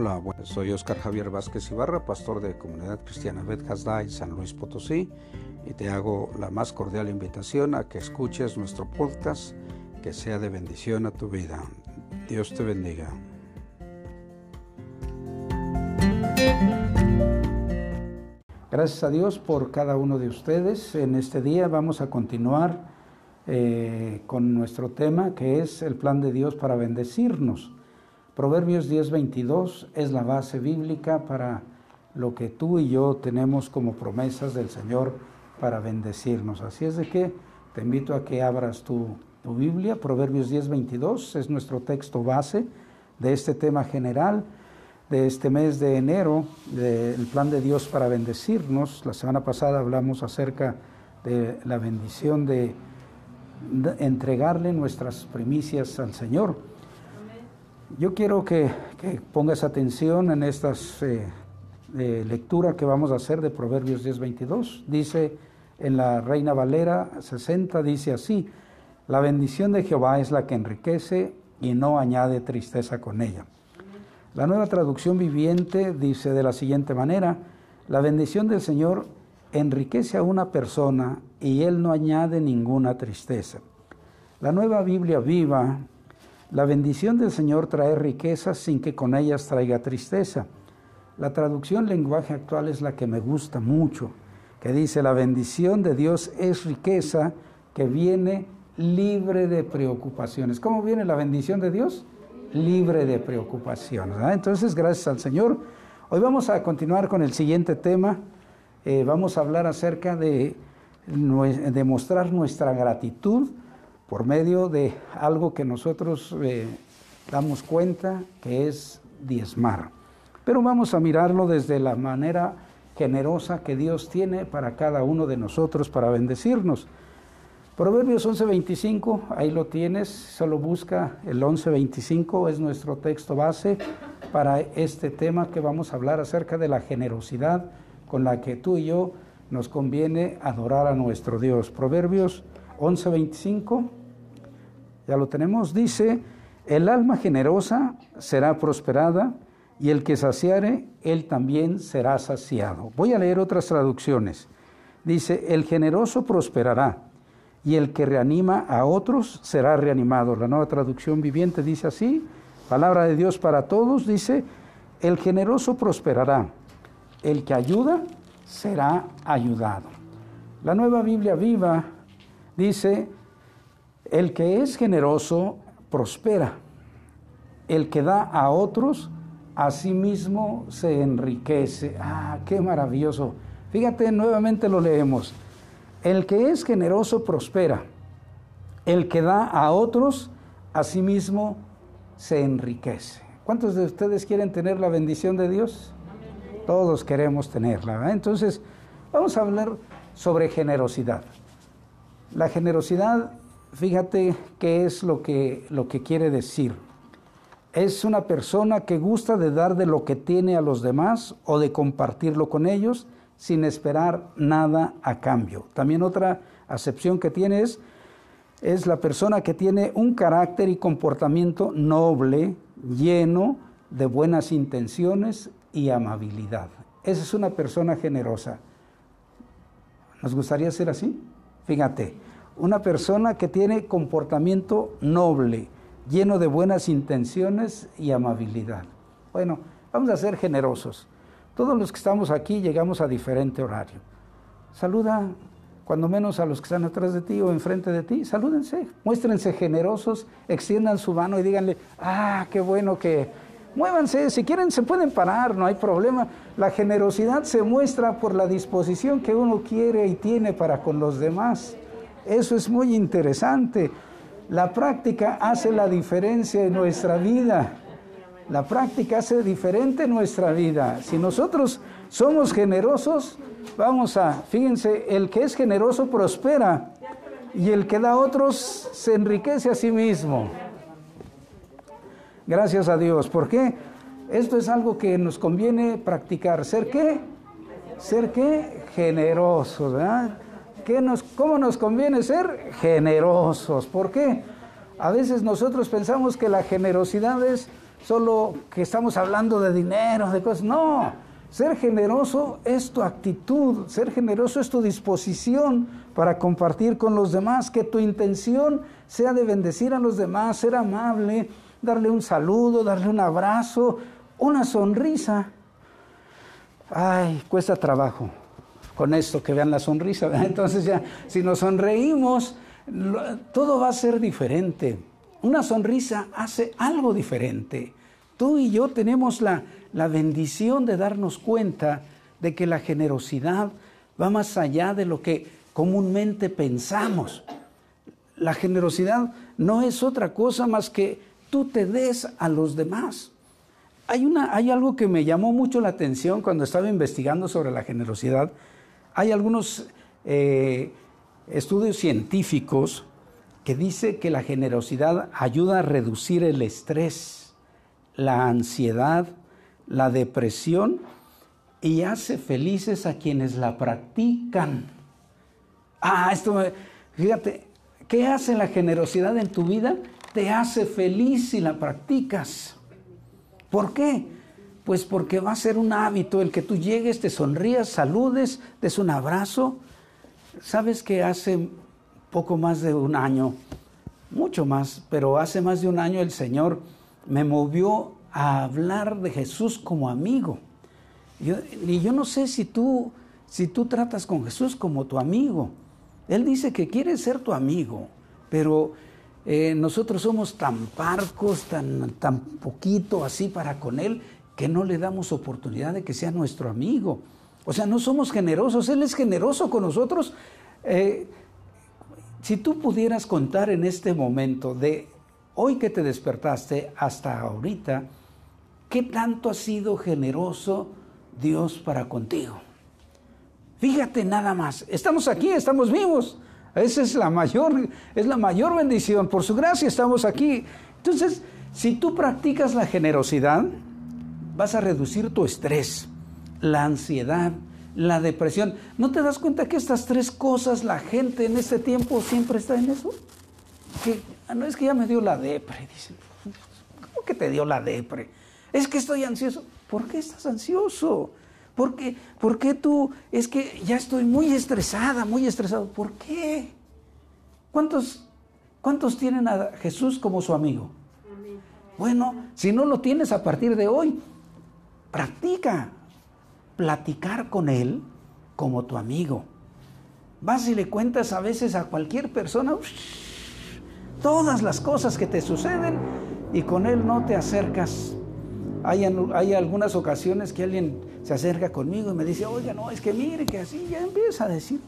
Hola, bueno, soy Oscar Javier Vázquez Ibarra, pastor de Comunidad Cristiana Bet en San Luis Potosí, y te hago la más cordial invitación a que escuches nuestro podcast, que sea de bendición a tu vida. Dios te bendiga. Gracias a Dios por cada uno de ustedes. En este día vamos a continuar eh, con nuestro tema, que es el plan de Dios para bendecirnos. Proverbios 10:22 es la base bíblica para lo que tú y yo tenemos como promesas del Señor para bendecirnos. Así es de que te invito a que abras tu, Biblia. Proverbios 10:22 es nuestro texto base de este tema general de este mes de enero, del plan de Dios para bendecirnos. La semana pasada hablamos acerca de la bendición de, entregarle nuestras primicias al Señor. Yo quiero que, pongas atención en esta eh, lectura que vamos a hacer de Proverbios 10:22. Dice en la Reina Valera 60, dice así, la bendición de Jehová es la que enriquece y no añade tristeza con ella. La nueva traducción viviente dice de la siguiente manera, la bendición del Señor enriquece a una persona y Él no añade ninguna tristeza. La nueva Biblia viva la bendición del Señor trae riquezas sin que con ellas traiga tristeza. La traducción lenguaje actual es la que me gusta mucho, que dice, la bendición de Dios es riqueza que viene libre de preocupaciones. ¿Cómo viene la bendición de Dios? Libre de preocupaciones. Entonces, gracias al Señor. Hoy vamos a continuar con el siguiente tema. Eh, vamos a hablar acerca de demostrar nuestra gratitud por medio de algo que nosotros eh, damos cuenta que es diezmar. Pero vamos a mirarlo desde la manera generosa que Dios tiene para cada uno de nosotros para bendecirnos. Proverbios 11:25, ahí lo tienes, solo busca el 11:25, es nuestro texto base para este tema que vamos a hablar acerca de la generosidad con la que tú y yo nos conviene adorar a nuestro Dios. Proverbios 11:25 ya lo tenemos, dice, el alma generosa será prosperada y el que saciare, él también será saciado. Voy a leer otras traducciones. Dice, el generoso prosperará y el que reanima a otros será reanimado. La nueva traducción viviente dice así, palabra de Dios para todos, dice, el generoso prosperará, el que ayuda será ayudado. La nueva Biblia viva dice, el que es generoso prospera. El que da a otros, a sí mismo se enriquece. Ah, qué maravilloso. Fíjate, nuevamente lo leemos. El que es generoso prospera. El que da a otros, a sí mismo se enriquece. ¿Cuántos de ustedes quieren tener la bendición de Dios? Todos queremos tenerla. Entonces, vamos a hablar sobre generosidad. La generosidad fíjate qué es lo que, lo que quiere decir. Es una persona que gusta de dar de lo que tiene a los demás o de compartirlo con ellos sin esperar nada a cambio. También otra acepción que tiene es, es la persona que tiene un carácter y comportamiento noble, lleno de buenas intenciones y amabilidad. Esa es una persona generosa. ¿Nos gustaría ser así? Fíjate, una persona que tiene comportamiento noble, lleno de buenas intenciones y amabilidad. Bueno, vamos a ser generosos. Todos los que estamos aquí llegamos a diferente horario. Saluda cuando menos a los que están atrás de ti o enfrente de ti, salúdense, muéstrense generosos, extiendan su mano y díganle, ah, qué bueno que, muévanse, si quieren se pueden parar, no hay problema. La generosidad se muestra por la disposición que uno quiere y tiene para con los demás. Eso es muy interesante. La práctica hace la diferencia en nuestra vida. La práctica hace diferente nuestra vida. Si nosotros somos generosos, vamos a, fíjense, el que es generoso prospera y el que da a otros se enriquece a sí mismo. Gracias a Dios. ¿Por qué? Esto es algo que nos conviene practicar. ¿Ser qué? ¿Ser qué? Generosos, ¿verdad? Nos, ¿Cómo nos conviene ser generosos? ¿Por qué? A veces nosotros pensamos que la generosidad es solo que estamos hablando de dinero, de cosas. No, ser generoso es tu actitud, ser generoso es tu disposición para compartir con los demás, que tu intención sea de bendecir a los demás, ser amable, darle un saludo, darle un abrazo, una sonrisa. Ay, cuesta trabajo con esto, que vean la sonrisa. Entonces ya, si nos sonreímos, todo va a ser diferente. Una sonrisa hace algo diferente. Tú y yo tenemos la, la bendición de darnos cuenta de que la generosidad va más allá de lo que comúnmente pensamos. La generosidad no es otra cosa más que tú te des a los demás. Hay, una, hay algo que me llamó mucho la atención cuando estaba investigando sobre la generosidad hay algunos eh, estudios científicos que dicen que la generosidad ayuda a reducir el estrés, la ansiedad, la depresión y hace felices a quienes la practican. Ah, esto, fíjate, ¿qué hace la generosidad en tu vida? Te hace feliz si la practicas. ¿Por qué? Pues porque va a ser un hábito el que tú llegues, te sonrías, saludes, des un abrazo. Sabes que hace poco más de un año, mucho más, pero hace más de un año el Señor me movió a hablar de Jesús como amigo. y yo no sé si tú, si tú tratas con Jesús como tu amigo. Él dice que quiere ser tu amigo, pero eh, nosotros somos tan parcos, tan, tan poquito así para con Él, que no le damos oportunidad de que sea nuestro amigo. O sea, no somos generosos, Él es generoso con nosotros. Eh, si tú pudieras contar en este momento de hoy que te despertaste hasta ahorita, ¿qué tanto ha sido generoso Dios para contigo? Fíjate nada más, estamos aquí, estamos vivos. Esa es la mayor, es la mayor bendición. Por su gracia estamos aquí. Entonces, si tú practicas la generosidad, vas a reducir tu estrés, la ansiedad, la depresión. ¿No te das cuenta que estas tres cosas la gente en este tiempo siempre está en eso? Que ah, no es que ya me dio la depre, dicen. ¿Cómo que te dio la depre? Es que estoy ansioso. ¿Por qué estás ansioso? ¿Por qué, ¿Por qué tú? Es que ya estoy muy estresada, muy estresado. ¿Por qué? ¿Cuántos, cuántos tienen a Jesús como su amigo? Bueno, si no lo tienes a partir de hoy, Practica platicar con Él como tu amigo. Vas y le cuentas a veces a cualquier persona todas las cosas que te suceden y con Él no te acercas. Hay, hay, algunas ocasiones que alguien se acerca conmigo y me dice, oiga, no, es que mire que así ya empieza a decir.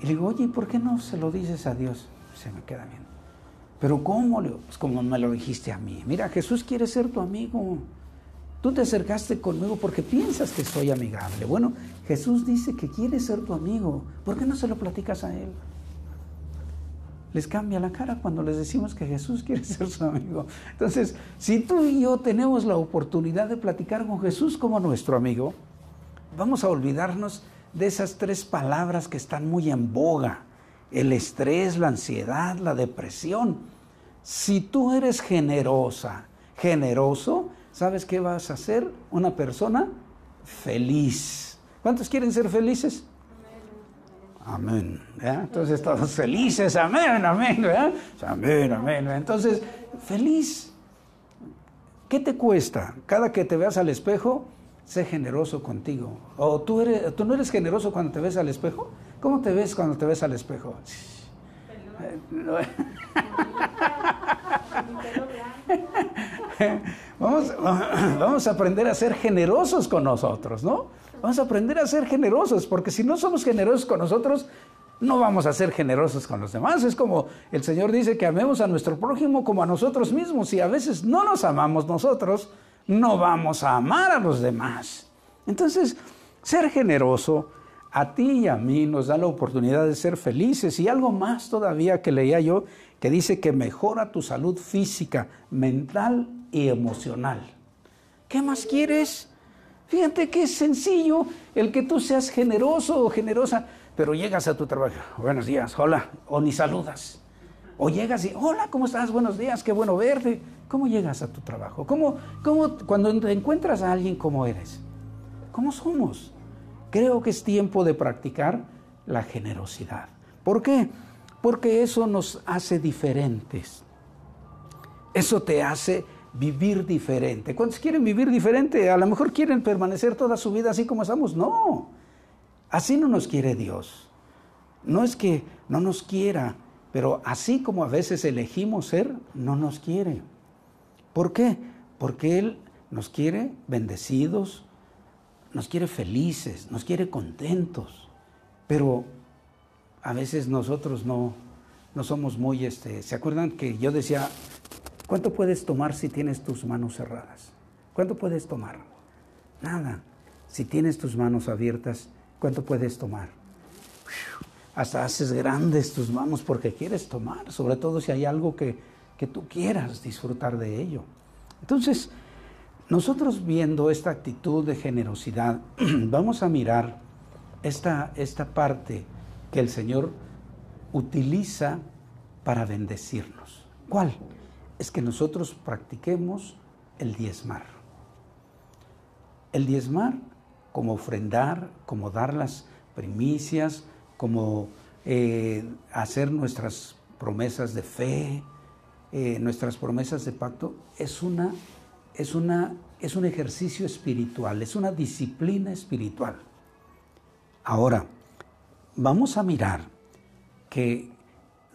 Y le digo, oye, ¿por qué no se lo dices a Dios? Se me queda bien. Pero ¿cómo? Pues como me lo dijiste a mí. Mira, Jesús quiere ser tu amigo. Tú te acercaste conmigo porque piensas que soy amigable. Bueno, Jesús dice que quiere ser tu amigo. ¿Por qué no se lo platicas a Él? Les cambia la cara cuando les decimos que Jesús quiere ser su amigo. Entonces, si tú y yo tenemos la oportunidad de platicar con Jesús como nuestro amigo, vamos a olvidarnos de esas tres palabras que están muy en boga. El estrés, la ansiedad, la depresión. Si tú eres generosa, generoso, ¿sabes qué vas a ser? Una persona feliz. ¿Cuántos quieren ser felices? Amén. Entonces todos felices, amén, amén, Amén, amén. Entonces, feliz. ¿Qué te cuesta? Cada que te veas al espejo, sé generoso contigo. ¿O tú, eres, tú no eres generoso cuando te ves al espejo? ¿Cómo te ves cuando te ves al espejo? vamos, vamos a aprender a ser generosos con nosotros, ¿no? Vamos a aprender a ser generosos, porque si no somos generosos con nosotros, no vamos a ser generosos con los demás. Es como el Señor dice que amemos a nuestro prójimo como a nosotros mismos. Y a veces no nos amamos nosotros, no vamos a amar a los demás. Entonces, ser generoso a ti y a mí nos da la oportunidad de ser felices. Y algo más todavía que leía yo, que dice que mejora tu salud física, mental y emocional. ¿Qué más quieres? Fíjate que es sencillo el que tú seas generoso o generosa, pero llegas a tu trabajo, buenos días, hola, o ni saludas. O llegas y, hola, ¿cómo estás? Buenos días, qué bueno verte. ¿Cómo llegas a tu trabajo? ¿Cómo, cómo cuando te encuentras a alguien, cómo eres? ¿Cómo somos? Creo que es tiempo de practicar la generosidad. ¿Por qué? Porque eso nos hace diferentes. Eso te hace vivir diferente. ¿Cuántos quieren vivir diferente? A lo mejor quieren permanecer toda su vida así como estamos. No, así no nos quiere Dios. No es que no nos quiera, pero así como a veces elegimos ser, no nos quiere. ¿Por qué? Porque Él nos quiere bendecidos, nos quiere felices, nos quiere contentos. Pero a veces nosotros no, no somos muy, este, ¿se acuerdan que yo decía, ¿cuánto puedes tomar si tienes tus manos cerradas? ¿Cuánto puedes tomar? Nada. Si tienes tus manos abiertas, ¿cuánto puedes tomar? Hasta haces grandes tus manos porque quieres tomar, sobre todo si hay algo que, que tú quieras disfrutar de ello. Entonces, nosotros viendo esta actitud de generosidad, vamos a mirar esta, esta parte que el Señor utiliza para bendecirnos. ¿Cuál? Es que nosotros practiquemos el diezmar. El diezmar como ofrendar, como dar las primicias, como eh, hacer nuestras promesas de fe, eh, nuestras promesas de pacto, es, una, es, una, es un ejercicio espiritual, es una disciplina espiritual. Ahora, vamos a mirar que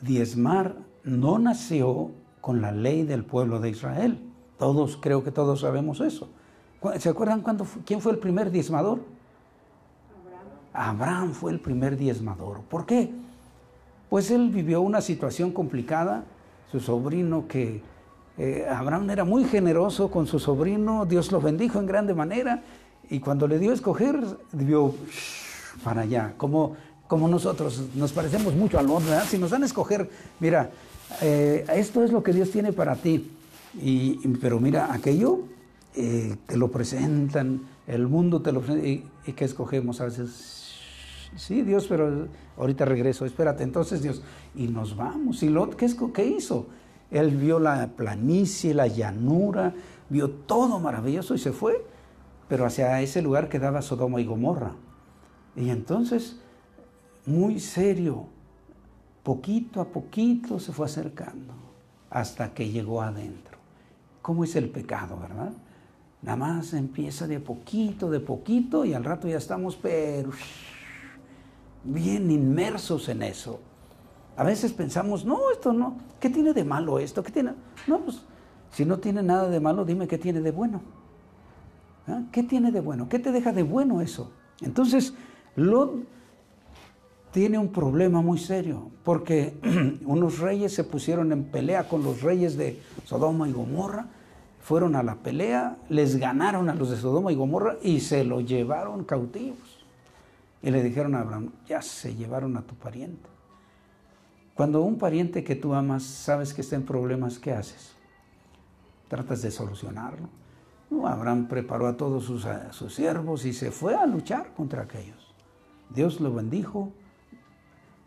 diezmar no nació con la ley del pueblo de Israel. Todos, creo que todos sabemos eso. ¿Se acuerdan cuándo, quién fue el primer diezmador? Abraham. Abraham fue el primer diezmador. ¿Por qué? Pues él vivió una situación complicada. Su sobrino que eh, Abraham era muy generoso con su sobrino, Dios lo bendijo en grande manera y cuando le dio a escoger, dio para allá, como, como nosotros nos parecemos mucho al otro, Si nos dan a escoger, mira, eh, esto es lo que Dios tiene para ti, y, pero mira, aquello eh, te lo presentan, el mundo te lo presenta, y, ¿qué escogemos? A veces, sí, Dios, pero ahorita regreso, espérate, entonces Dios, y nos vamos, y Lot, ¿qué, qué hizo? Él vio la planicie, la llanura, vio todo maravilloso y se fue, pero hacia ese lugar quedaba Sodoma y Gomorra. Y entonces, muy serio, poquito a poquito se fue acercando hasta que llegó adentro. ¿Cómo es el pecado, verdad? Nada más empieza de poquito, de poquito y al rato ya estamos pero bien inmersos en eso. A veces pensamos, no, esto no, ¿qué tiene de malo esto? ¿Qué tiene? No, pues si no tiene nada de malo, dime qué tiene de bueno. ¿Ah? ¿Qué tiene de bueno? ¿Qué te deja de bueno eso? Entonces, tiene un problema muy serio, porque unos reyes se pusieron en pelea con los reyes de Sodoma y Gomorra, fueron a la pelea, les ganaron a los de Sodoma y Gomorra y se lo llevaron cautivos. Y le dijeron a Abraham, ya se llevaron a tu pariente. Cuando un pariente que tú amas sabes que está en problemas, ¿qué haces? Tratas de solucionarlo. Abraham preparó a todos sus, sus siervos y se fue a luchar contra aquellos. Dios lo bendijo,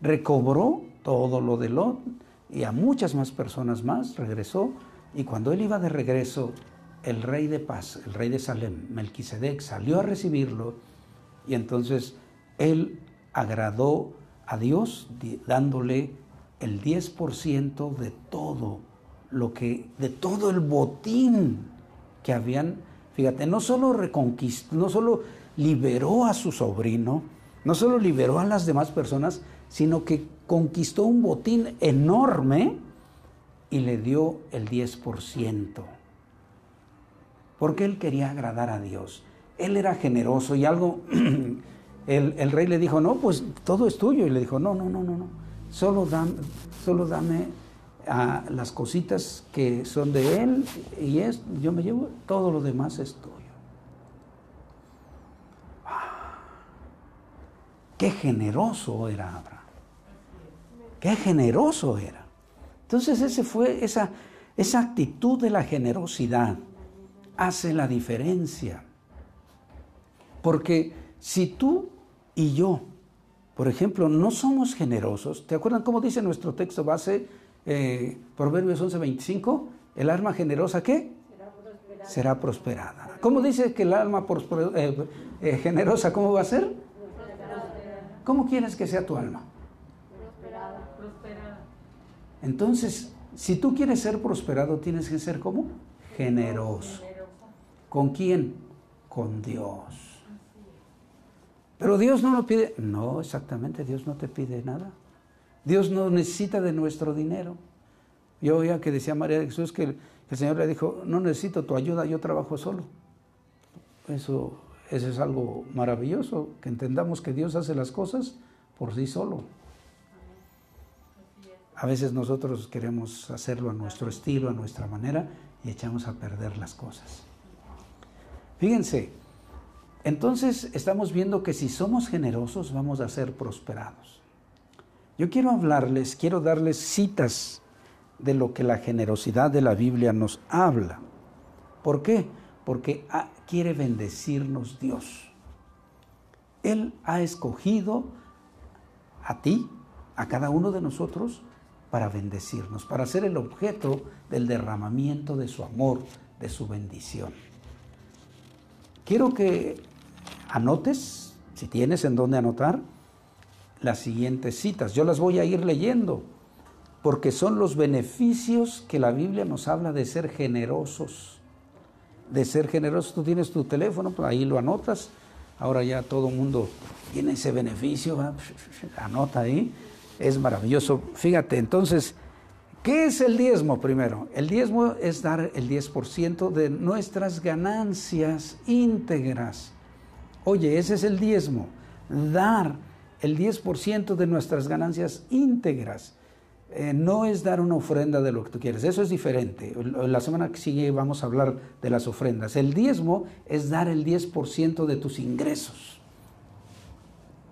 recobró todo lo de Lot y a muchas más personas más regresó. Y cuando él iba de regreso, el rey de paz, el rey de Salem, Melquisedec, salió a recibirlo y entonces él agradó a Dios dándole el 10% de todo lo que, de todo el botín que habían, fíjate, no solo reconquistó, no solo liberó a su sobrino, no solo liberó a las demás personas, sino que conquistó un botín enorme y le dio el 10%. Porque él quería agradar a Dios. Él era generoso y algo, el, rey le dijo, no, pues todo es tuyo. Y le dijo, no, no, no, no, no. Solo dame, solo dame a las cositas que son de él y es, yo me llevo, todo lo demás es tuyo. Qué generoso era Abraham. Qué generoso era. Entonces ese fue esa, esa actitud de la generosidad hace la diferencia. Porque si tú y yo, por ejemplo, no somos generosos, ¿te acuerdan cómo dice nuestro texto base? eh, Proverbios 11:25, el alma generosa, ¿qué? Será prosperada. ¿Cómo dice que el alma eh, eh, generosa, cómo va a ser? ¿Cómo quieres que sea tu alma? Entonces, si tú quieres ser prosperado, tienes que ser como generoso. ¿Con quién? Con Dios. Pero Dios no lo pide. No, exactamente, Dios no te pide nada. Dios no necesita de nuestro dinero. Yo oía que decía María de Jesús que el, Señor le dijo, no necesito tu ayuda, yo trabajo solo. Eso, eso es algo maravilloso, que entendamos que Dios hace las cosas por sí solo. A veces nosotros queremos hacerlo a nuestro estilo, a nuestra manera, y echamos a perder las cosas. Fíjense, entonces estamos viendo que si somos generosos vamos a ser prosperados. Yo quiero hablarles, quiero darles citas de lo que la generosidad de la Biblia nos habla. ¿Por qué? Porque quiere bendecirnos Dios. Él ha escogido a ti, a cada uno de nosotros, para bendecirnos, para ser el objeto del derramamiento de su amor, de su bendición. Quiero que anotes, si tienes en dónde anotar, las siguientes citas. Yo las voy a ir leyendo porque son los beneficios que la Biblia nos habla de ser generosos. De ser generosos, tú tienes tu teléfono, pues ahí lo anotas. Ahora ya todo el mundo tiene ese beneficio, anota ahí. Es maravilloso. Fíjate, entonces, ¿qué es el diezmo primero? El diezmo es dar el 10% de nuestras ganancias íntegras. Oye, ese es el diezmo. Dar el 10% de nuestras ganancias íntegras. Eh, no es dar una ofrenda de lo que tú quieres, eso es diferente. La semana que sigue vamos a hablar de las ofrendas. El diezmo es dar el 10% de tus ingresos.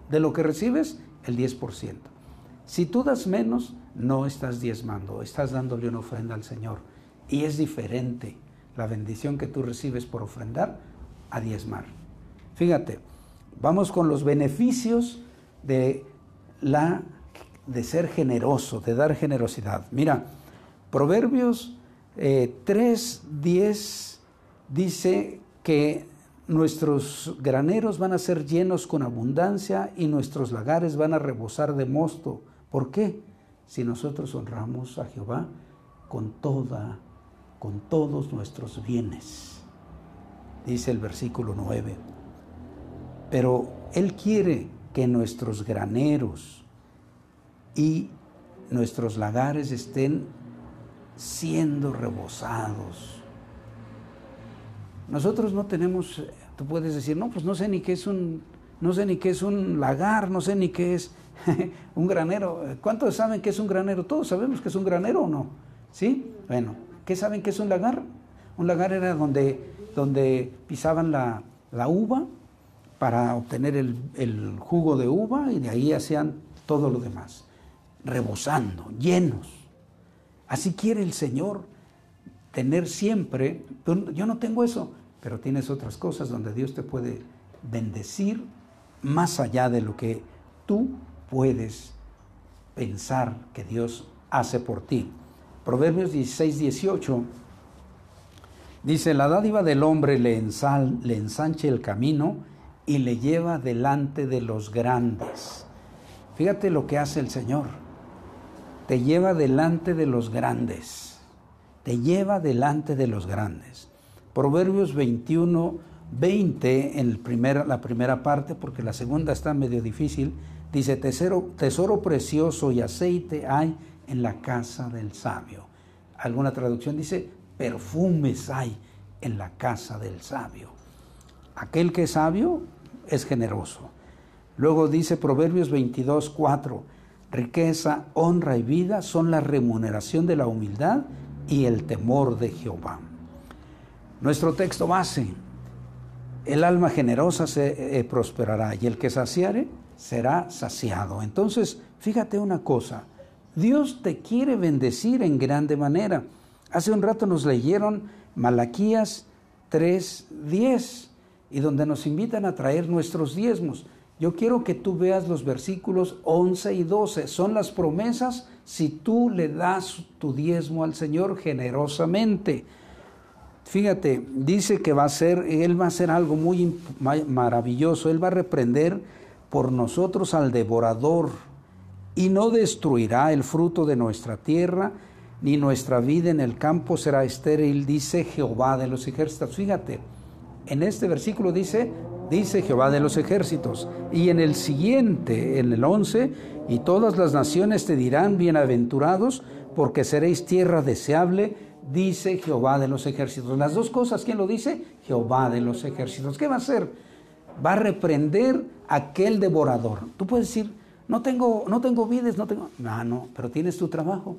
De lo que recibes, el 10%. Si tú das menos, no estás diezmando, estás dándole una ofrenda al Señor. Y es diferente la bendición que tú recibes por ofrendar a diezmar. Fíjate, vamos con los beneficios de, la, de ser generoso, de dar generosidad. Mira, Proverbios eh, 3, 10 dice que nuestros graneros van a ser llenos con abundancia y nuestros lagares van a rebosar de mosto. ¿Por qué? Si nosotros honramos a Jehová con toda, con todos nuestros bienes. Dice el versículo 9. Pero Él quiere que nuestros graneros y nuestros lagares estén siendo rebosados. Nosotros no tenemos, tú puedes decir, no, pues no sé ni qué es un, no sé ni qué es un lagar, no sé ni qué es un granero. ¿Cuántos saben qué es un granero? Todos sabemos que es un granero o no. ¿Sí? Bueno, ¿qué saben qué es un lagar? Un lagar era donde, donde pisaban la, la uva para obtener el, jugo de uva y de ahí hacían todo lo demás, rebosando, llenos. Así quiere el Señor tener siempre, yo no tengo eso, pero tienes otras cosas donde Dios te puede bendecir más allá de lo que tú puedes pensar que Dios hace por ti. Proverbios 16, 18 dice, la dádiva del hombre le, ensal, le ensanche el camino y le lleva delante de los grandes. Fíjate lo que hace el Señor. Te lleva delante de los grandes. Te lleva delante de los grandes. Proverbios 21, 20, en la primera parte, porque la segunda está medio difícil, dice, tesoro, tesoro precioso y aceite hay en la casa del sabio. Alguna traducción dice, perfumes hay en la casa del sabio. Aquel que es sabio es generoso. Luego dice Proverbios 22, 4, riqueza, honra y vida son la remuneración de la humildad y el temor de Jehová. Nuestro texto base, el alma generosa se eh, prosperará y el que saciare será saciado. Entonces, fíjate una cosa, Dios te quiere bendecir en grande manera. Hace un rato nos leyeron Malaquías 3:10 y donde nos invitan a traer nuestros diezmos. Yo quiero que tú veas los versículos 11 y 12. Son las promesas si tú le das tu diezmo al Señor generosamente. Fíjate, dice que va a ser, Él va a hacer algo muy maravilloso, Él va a reprender por nosotros al devorador y no destruirá el fruto de nuestra tierra, ni nuestra vida en el campo será estéril, dice Jehová de los ejércitos. Fíjate, en este versículo dice, dice Jehová de los ejércitos. Y en el siguiente, en el 11, y todas las naciones te dirán, bienaventurados, porque seréis tierra deseable, dice Jehová de los ejércitos. Las dos cosas, ¿quién lo dice? Jehová de los ejércitos. ¿Qué va a hacer? Va a reprender aquel devorador. Tú puedes decir, no tengo, no tengo vides, no tengo... No, no, pero tienes tu trabajo.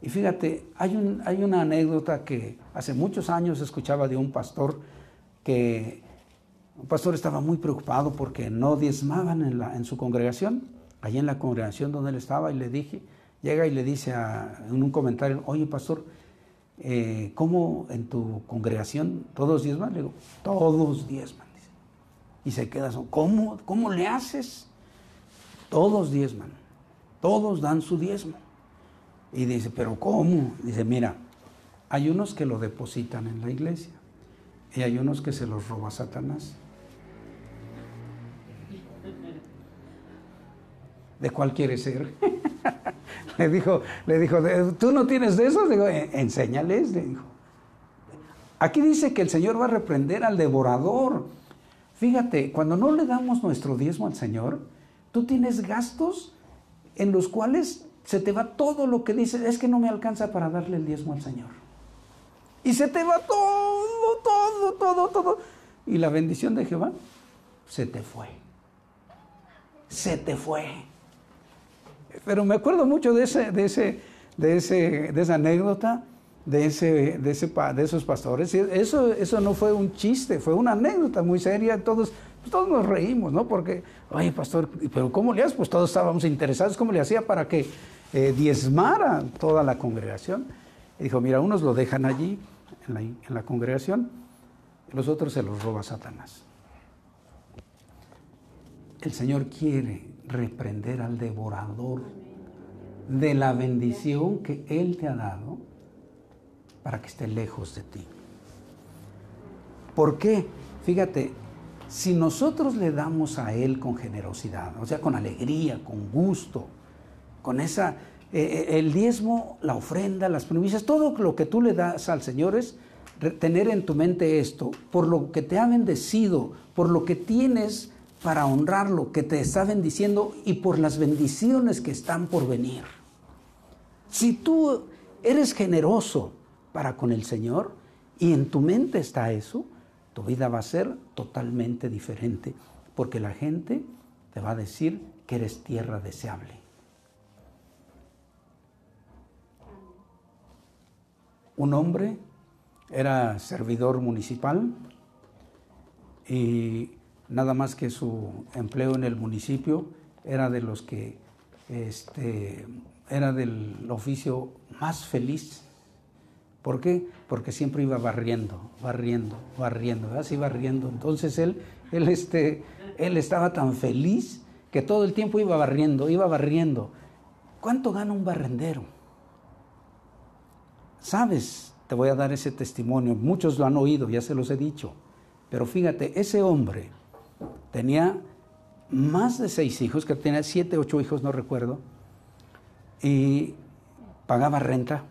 Y fíjate, hay, un, hay una anécdota que hace muchos años escuchaba de un pastor que un pastor estaba muy preocupado porque no diezmaban en, la, en su congregación, allí en la congregación donde él estaba, y le dije, llega y le dice en un comentario, oye pastor, eh, ¿cómo en tu congregación todos diezman? Le digo, todos diezman. Y se queda, ¿cómo, ¿cómo le haces? Todos diezman, todos dan su diezmo. Y dice, pero ¿cómo? Dice, mira, hay unos que lo depositan en la iglesia y hay unos que se los roba Satanás. ¿De cuál quieres ser? le dijo, le dijo, ¿tú no tienes de esos? Digo, enséñales, le dijo. Aquí dice que el Señor va a reprender al devorador. Fíjate, cuando no le damos nuestro diezmo al Señor, tú tienes gastos en los cuales se te va todo lo que dices, es que no me alcanza para darle el diezmo al Señor. Y se te va todo, todo, todo, todo. Y la bendición de Jehová se te fue. Se te fue. Pero me acuerdo mucho de, ese, de, ese, de, ese, de esa anécdota de, ese, de, ese, de esos pastores. Eso, eso no fue un chiste, fue una anécdota muy seria. Todos, todos nos reímos, ¿no? Porque, oye, pastor, ¿pero cómo le haces? Pues todos estábamos interesados. ¿Cómo le hacía para que eh, diezmara toda la congregación? Y dijo, mira, unos lo dejan allí, en la, en la congregación, y los otros se los roba Satanás. El Señor quiere reprender al devorador de la bendición que Él te ha dado para que esté lejos de ti. ¿Por qué? Fíjate, si nosotros le damos a Él con generosidad, o sea, con alegría, con gusto, con esa, eh, eh, el diezmo, la ofrenda, las primicias, todo lo que tú le das al Señor es tener en tu mente esto, por lo que te ha bendecido, por lo que tienes para honrarlo, que te está bendiciendo y por las bendiciones que están por venir. Si tú eres generoso, para con el Señor y en tu mente está eso, tu vida va a ser totalmente diferente, porque la gente te va a decir que eres tierra deseable. Un hombre era servidor municipal y nada más que su empleo en el municipio era de los que este, era del oficio más feliz ¿Por qué? Porque siempre iba barriendo, barriendo, barriendo, así barriendo. Entonces él, él, este, él estaba tan feliz que todo el tiempo iba barriendo, iba barriendo. ¿Cuánto gana un barrendero? ¿Sabes? Te voy a dar ese testimonio. Muchos lo han oído, ya se los he dicho. Pero fíjate, ese hombre tenía más de seis hijos, que tenía siete, ocho hijos, no recuerdo, y pagaba renta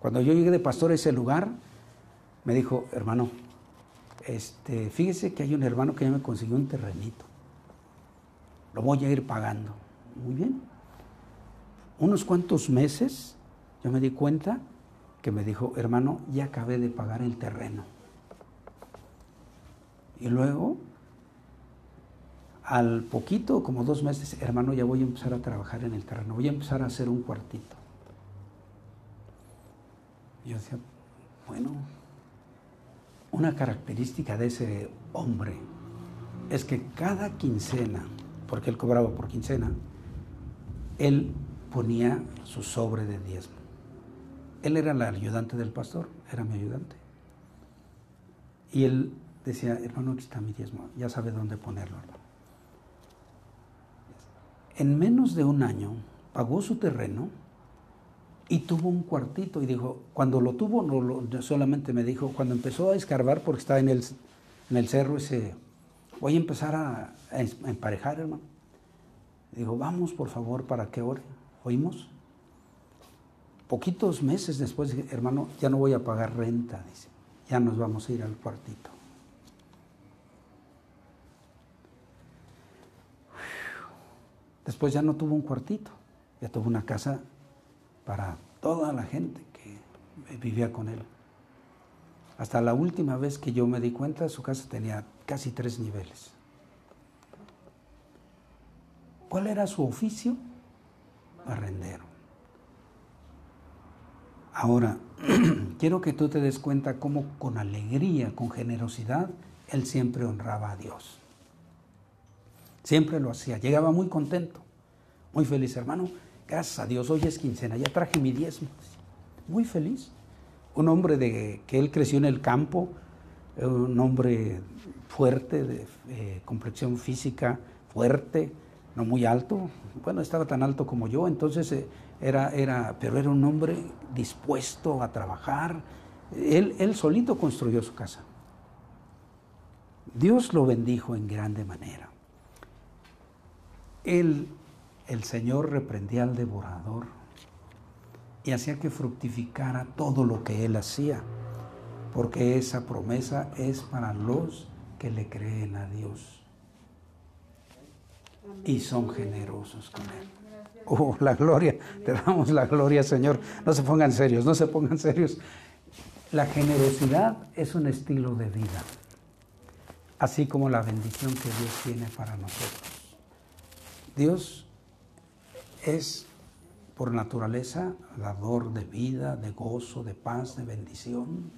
cuando yo llegué de pastor a ese lugar, me dijo, hermano, este, fíjese que hay un hermano que ya me consiguió un terrenito. Lo voy a ir pagando. Muy bien. Unos cuantos meses yo me di cuenta que me dijo, hermano, ya acabé de pagar el terreno. Y luego, al poquito, como dos meses, hermano, ya voy a empezar a trabajar en el terreno, voy a empezar a hacer un cuartito. Yo decía, bueno, una característica de ese hombre es que cada quincena, porque él cobraba por quincena, él ponía su sobre de diezmo. Él era el ayudante del pastor, era mi ayudante. Y él decía, hermano, aquí está mi diezmo, ya sabe dónde ponerlo. En menos de un año, pagó su terreno y tuvo un cuartito y dijo, cuando lo tuvo, no, solamente me dijo, cuando empezó a escarbar, porque estaba en el, en el cerro ese, voy a empezar a, emparejar, hermano. Dijo, vamos por favor para que ore. ¿Oímos? Poquitos meses después, hermano, ya no voy a pagar renta, dice, ya nos vamos a ir al cuartito. Después ya no tuvo un cuartito, ya tuvo una casa para toda la gente que vivía con él. Hasta la última vez que yo me di cuenta, su casa tenía casi tres niveles. ¿Cuál era su oficio? Barrendero. Ahora, quiero que tú te des cuenta cómo con alegría, con generosidad, él siempre honraba a Dios. Siempre lo hacía. Llegaba muy contento, muy feliz, hermano. Gracias a Dios, hoy es quincena, ya traje mi diezmo. Muy feliz. Un hombre de, que él creció en el campo, un hombre fuerte, de eh, complexión física fuerte, no muy alto. Bueno, estaba tan alto como yo, entonces eh, era, era, pero era un hombre dispuesto a trabajar. Él, él solito construyó su casa. Dios lo bendijo en grande manera. Él, el Señor reprendía al devorador y hacía que fructificara todo lo que él hacía, porque esa promesa es para los que le creen a Dios y son generosos con él. Oh, la gloria, te damos la gloria, Señor. No se pongan serios, no se pongan serios. La generosidad es un estilo de vida, así como la bendición que Dios tiene para nosotros. Dios es por naturaleza dador de vida, de gozo, de paz, de bendición.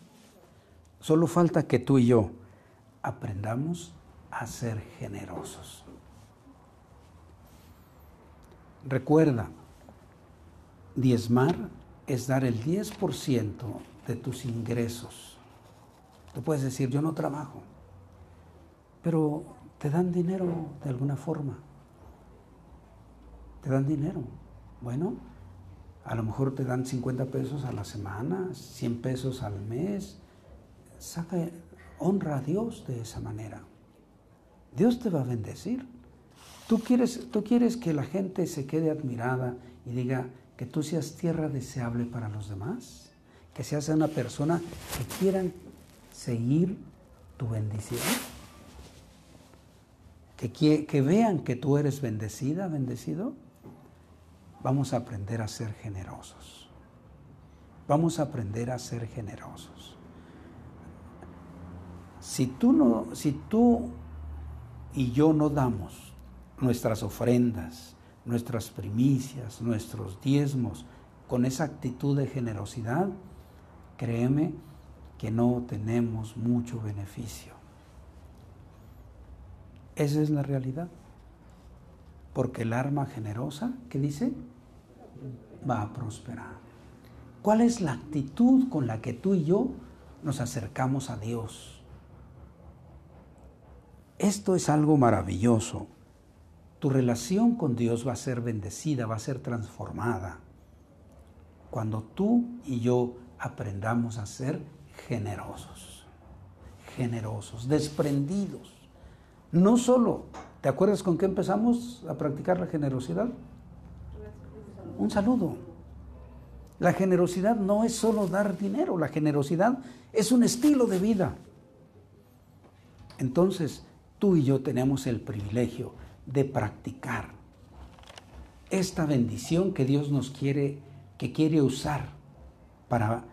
Solo falta que tú y yo aprendamos a ser generosos. Recuerda, diezmar es dar el 10% de tus ingresos. Tú puedes decir, yo no trabajo, pero te dan dinero de alguna forma te dan dinero. Bueno, a lo mejor te dan 50 pesos a la semana, 100 pesos al mes. Saca, honra a Dios de esa manera. Dios te va a bendecir. ¿Tú quieres, tú quieres que la gente se quede admirada y diga que tú seas tierra deseable para los demás, que seas una persona que quieran seguir tu bendición, que, que vean que tú eres bendecida, bendecido vamos a aprender a ser generosos. Vamos a aprender a ser generosos. Si tú, no, si tú y yo no damos nuestras ofrendas, nuestras primicias, nuestros diezmos con esa actitud de generosidad, créeme que no tenemos mucho beneficio. Esa es la realidad. Porque el arma generosa, ¿qué dice? Va a prosperar. ¿Cuál es la actitud con la que tú y yo nos acercamos a Dios? Esto es algo maravilloso. Tu relación con Dios va a ser bendecida, va a ser transformada. Cuando tú y yo aprendamos a ser generosos, generosos, desprendidos. No solo ¿Te acuerdas con qué empezamos a practicar la generosidad? Un saludo. La generosidad no es solo dar dinero, la generosidad es un estilo de vida. Entonces, tú y yo tenemos el privilegio de practicar esta bendición que Dios nos quiere, que quiere usar para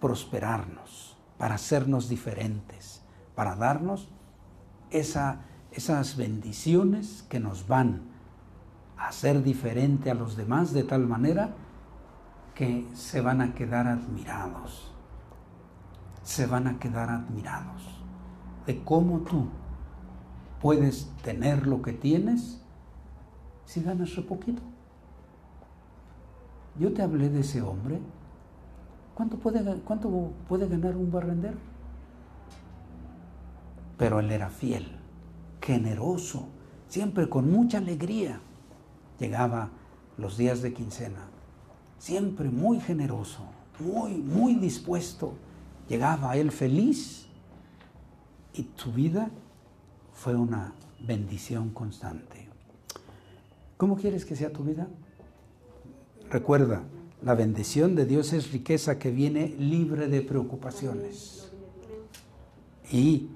prosperarnos, para hacernos diferentes, para darnos esa esas bendiciones que nos van a hacer diferente a los demás de tal manera que se van a quedar admirados. Se van a quedar admirados de cómo tú puedes tener lo que tienes si ganas re poquito. Yo te hablé de ese hombre. ¿Cuánto puede, cuánto puede ganar un barrendero? Pero él era fiel generoso, siempre con mucha alegría. Llegaba los días de quincena. Siempre muy generoso, muy, muy dispuesto. Llegaba él feliz y su vida fue una bendición constante. ¿Cómo quieres que sea tu vida? Recuerda, la bendición de Dios es riqueza que viene libre de preocupaciones. Y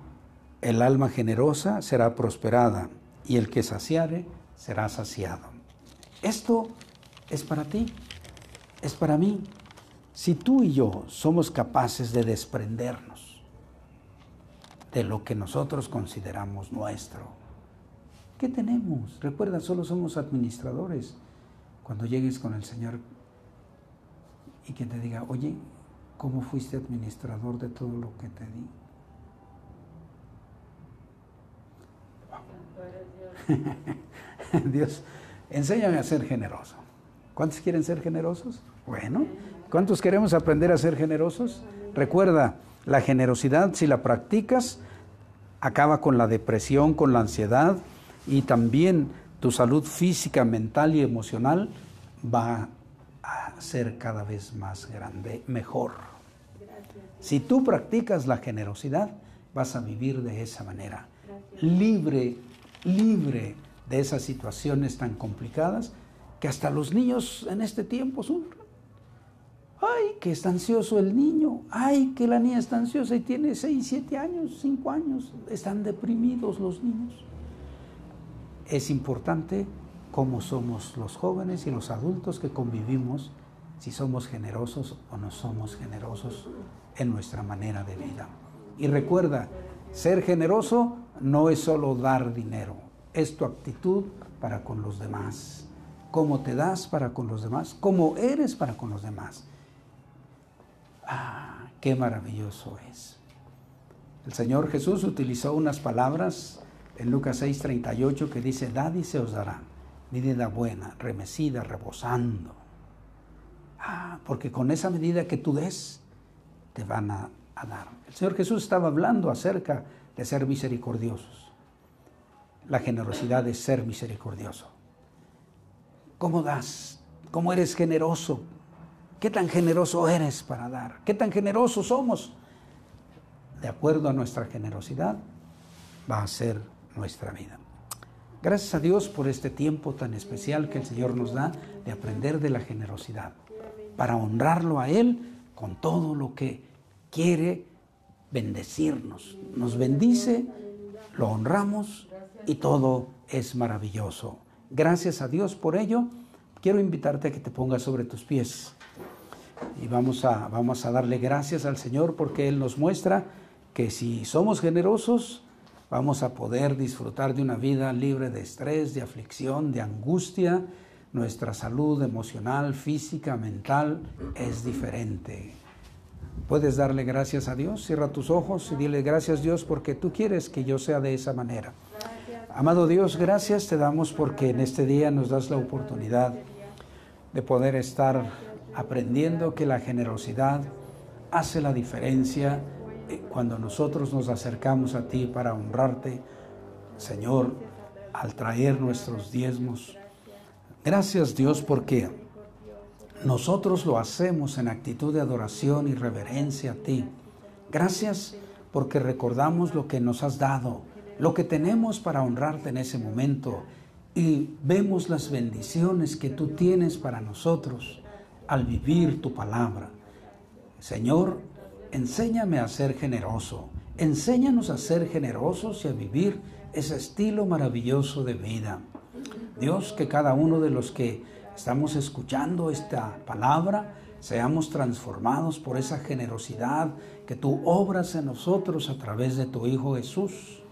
el alma generosa será prosperada y el que saciare será saciado. Esto es para ti, es para mí. Si tú y yo somos capaces de desprendernos de lo que nosotros consideramos nuestro, ¿qué tenemos? Recuerda, solo somos administradores. Cuando llegues con el Señor y que te diga, oye, ¿cómo fuiste administrador de todo lo que te di? Dios, enséñame a ser generoso. ¿Cuántos quieren ser generosos? Bueno, ¿cuántos queremos aprender a ser generosos? Recuerda, la generosidad, si la practicas, acaba con la depresión, con la ansiedad y también tu salud física, mental y emocional va a ser cada vez más grande, mejor. Si tú practicas la generosidad, vas a vivir de esa manera, libre libre de esas situaciones tan complicadas que hasta los niños en este tiempo sufren. Ay, que está ansioso el niño. Ay, que la niña está ansiosa y tiene 6, 7 años, 5 años. Están deprimidos los niños. Es importante cómo somos los jóvenes y los adultos que convivimos, si somos generosos o no somos generosos en nuestra manera de vida. Y recuerda, ser generoso no es solo dar dinero, es tu actitud para con los demás. Cómo te das para con los demás, cómo eres para con los demás. Ah, qué maravilloso es. El Señor Jesús utilizó unas palabras en Lucas 6:38 que dice, dad y se os dará, medida buena, remecida, rebosando. Ah, porque con esa medida que tú des, te van a, a dar. El Señor Jesús estaba hablando acerca de ser misericordiosos. La generosidad es ser misericordioso. ¿Cómo das? ¿Cómo eres generoso? ¿Qué tan generoso eres para dar? ¿Qué tan generosos somos? De acuerdo a nuestra generosidad, va a ser nuestra vida. Gracias a Dios por este tiempo tan especial que el Señor nos da de aprender de la generosidad, para honrarlo a Él con todo lo que quiere bendecirnos. Nos bendice, lo honramos y todo es maravilloso. Gracias a Dios por ello. Quiero invitarte a que te pongas sobre tus pies. Y vamos a, vamos a darle gracias al Señor porque Él nos muestra que si somos generosos, vamos a poder disfrutar de una vida libre de estrés, de aflicción, de angustia. Nuestra salud emocional, física, mental es diferente. Puedes darle gracias a Dios, cierra tus ojos y dile gracias Dios porque tú quieres que yo sea de esa manera. Amado Dios, gracias te damos porque en este día nos das la oportunidad de poder estar aprendiendo que la generosidad hace la diferencia eh, cuando nosotros nos acercamos a ti para honrarte, Señor, al traer nuestros diezmos. Gracias Dios porque nosotros lo hacemos en actitud de adoración y reverencia a ti. Gracias porque recordamos lo que nos has dado, lo que tenemos para honrarte en ese momento y vemos las bendiciones que tú tienes para nosotros al vivir tu palabra. Señor, enséñame a ser generoso, enséñanos a ser generosos y a vivir ese estilo maravilloso de vida. Dios, que cada uno de los que estamos escuchando esta palabra, seamos transformados por esa generosidad que tú obras en nosotros a través de tu Hijo Jesús.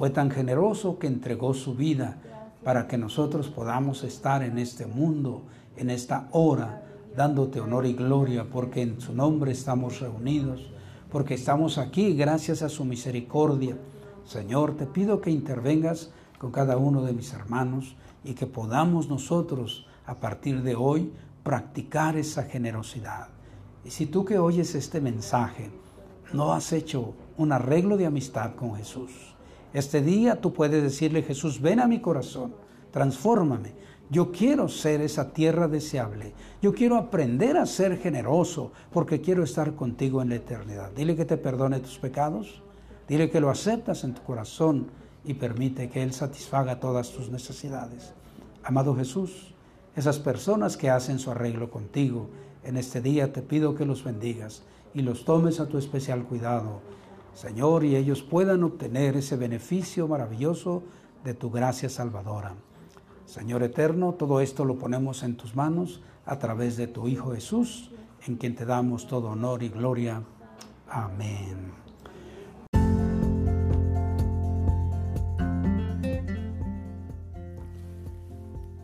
Fue tan generoso que entregó su vida para que nosotros podamos estar en este mundo, en esta hora, dándote honor y gloria, porque en su nombre estamos reunidos, porque estamos aquí gracias a su misericordia. Señor, te pido que intervengas con cada uno de mis hermanos y que podamos nosotros a partir de hoy practicar esa generosidad. Y si tú que oyes este mensaje no has hecho un arreglo de amistad con Jesús, este día tú puedes decirle, Jesús, ven a mi corazón, transfórmame. Yo quiero ser esa tierra deseable. Yo quiero aprender a ser generoso porque quiero estar contigo en la eternidad. Dile que te perdone tus pecados. Dile que lo aceptas en tu corazón y permite que Él satisfaga todas tus necesidades. Amado Jesús, esas personas que hacen su arreglo contigo, en este día te pido que los bendigas y los tomes a tu especial cuidado, Señor, y ellos puedan obtener ese beneficio maravilloso de tu gracia salvadora. Señor eterno, todo esto lo ponemos en tus manos a través de tu Hijo Jesús, en quien te damos todo honor y gloria. Amén.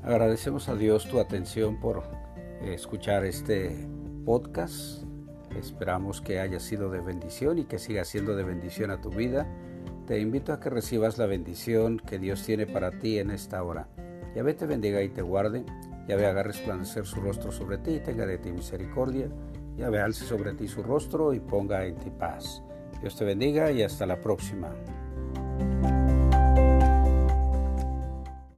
Agradecemos a Dios tu atención por escuchar este podcast. Esperamos que haya sido de bendición y que siga siendo de bendición a tu vida. Te invito a que recibas la bendición que Dios tiene para ti en esta hora. Yahvé te bendiga y te guarde. Yahvé haga resplandecer su rostro sobre ti y tenga de ti misericordia. Yahvé alce sobre ti su rostro y ponga en ti paz. Dios te bendiga y hasta la próxima.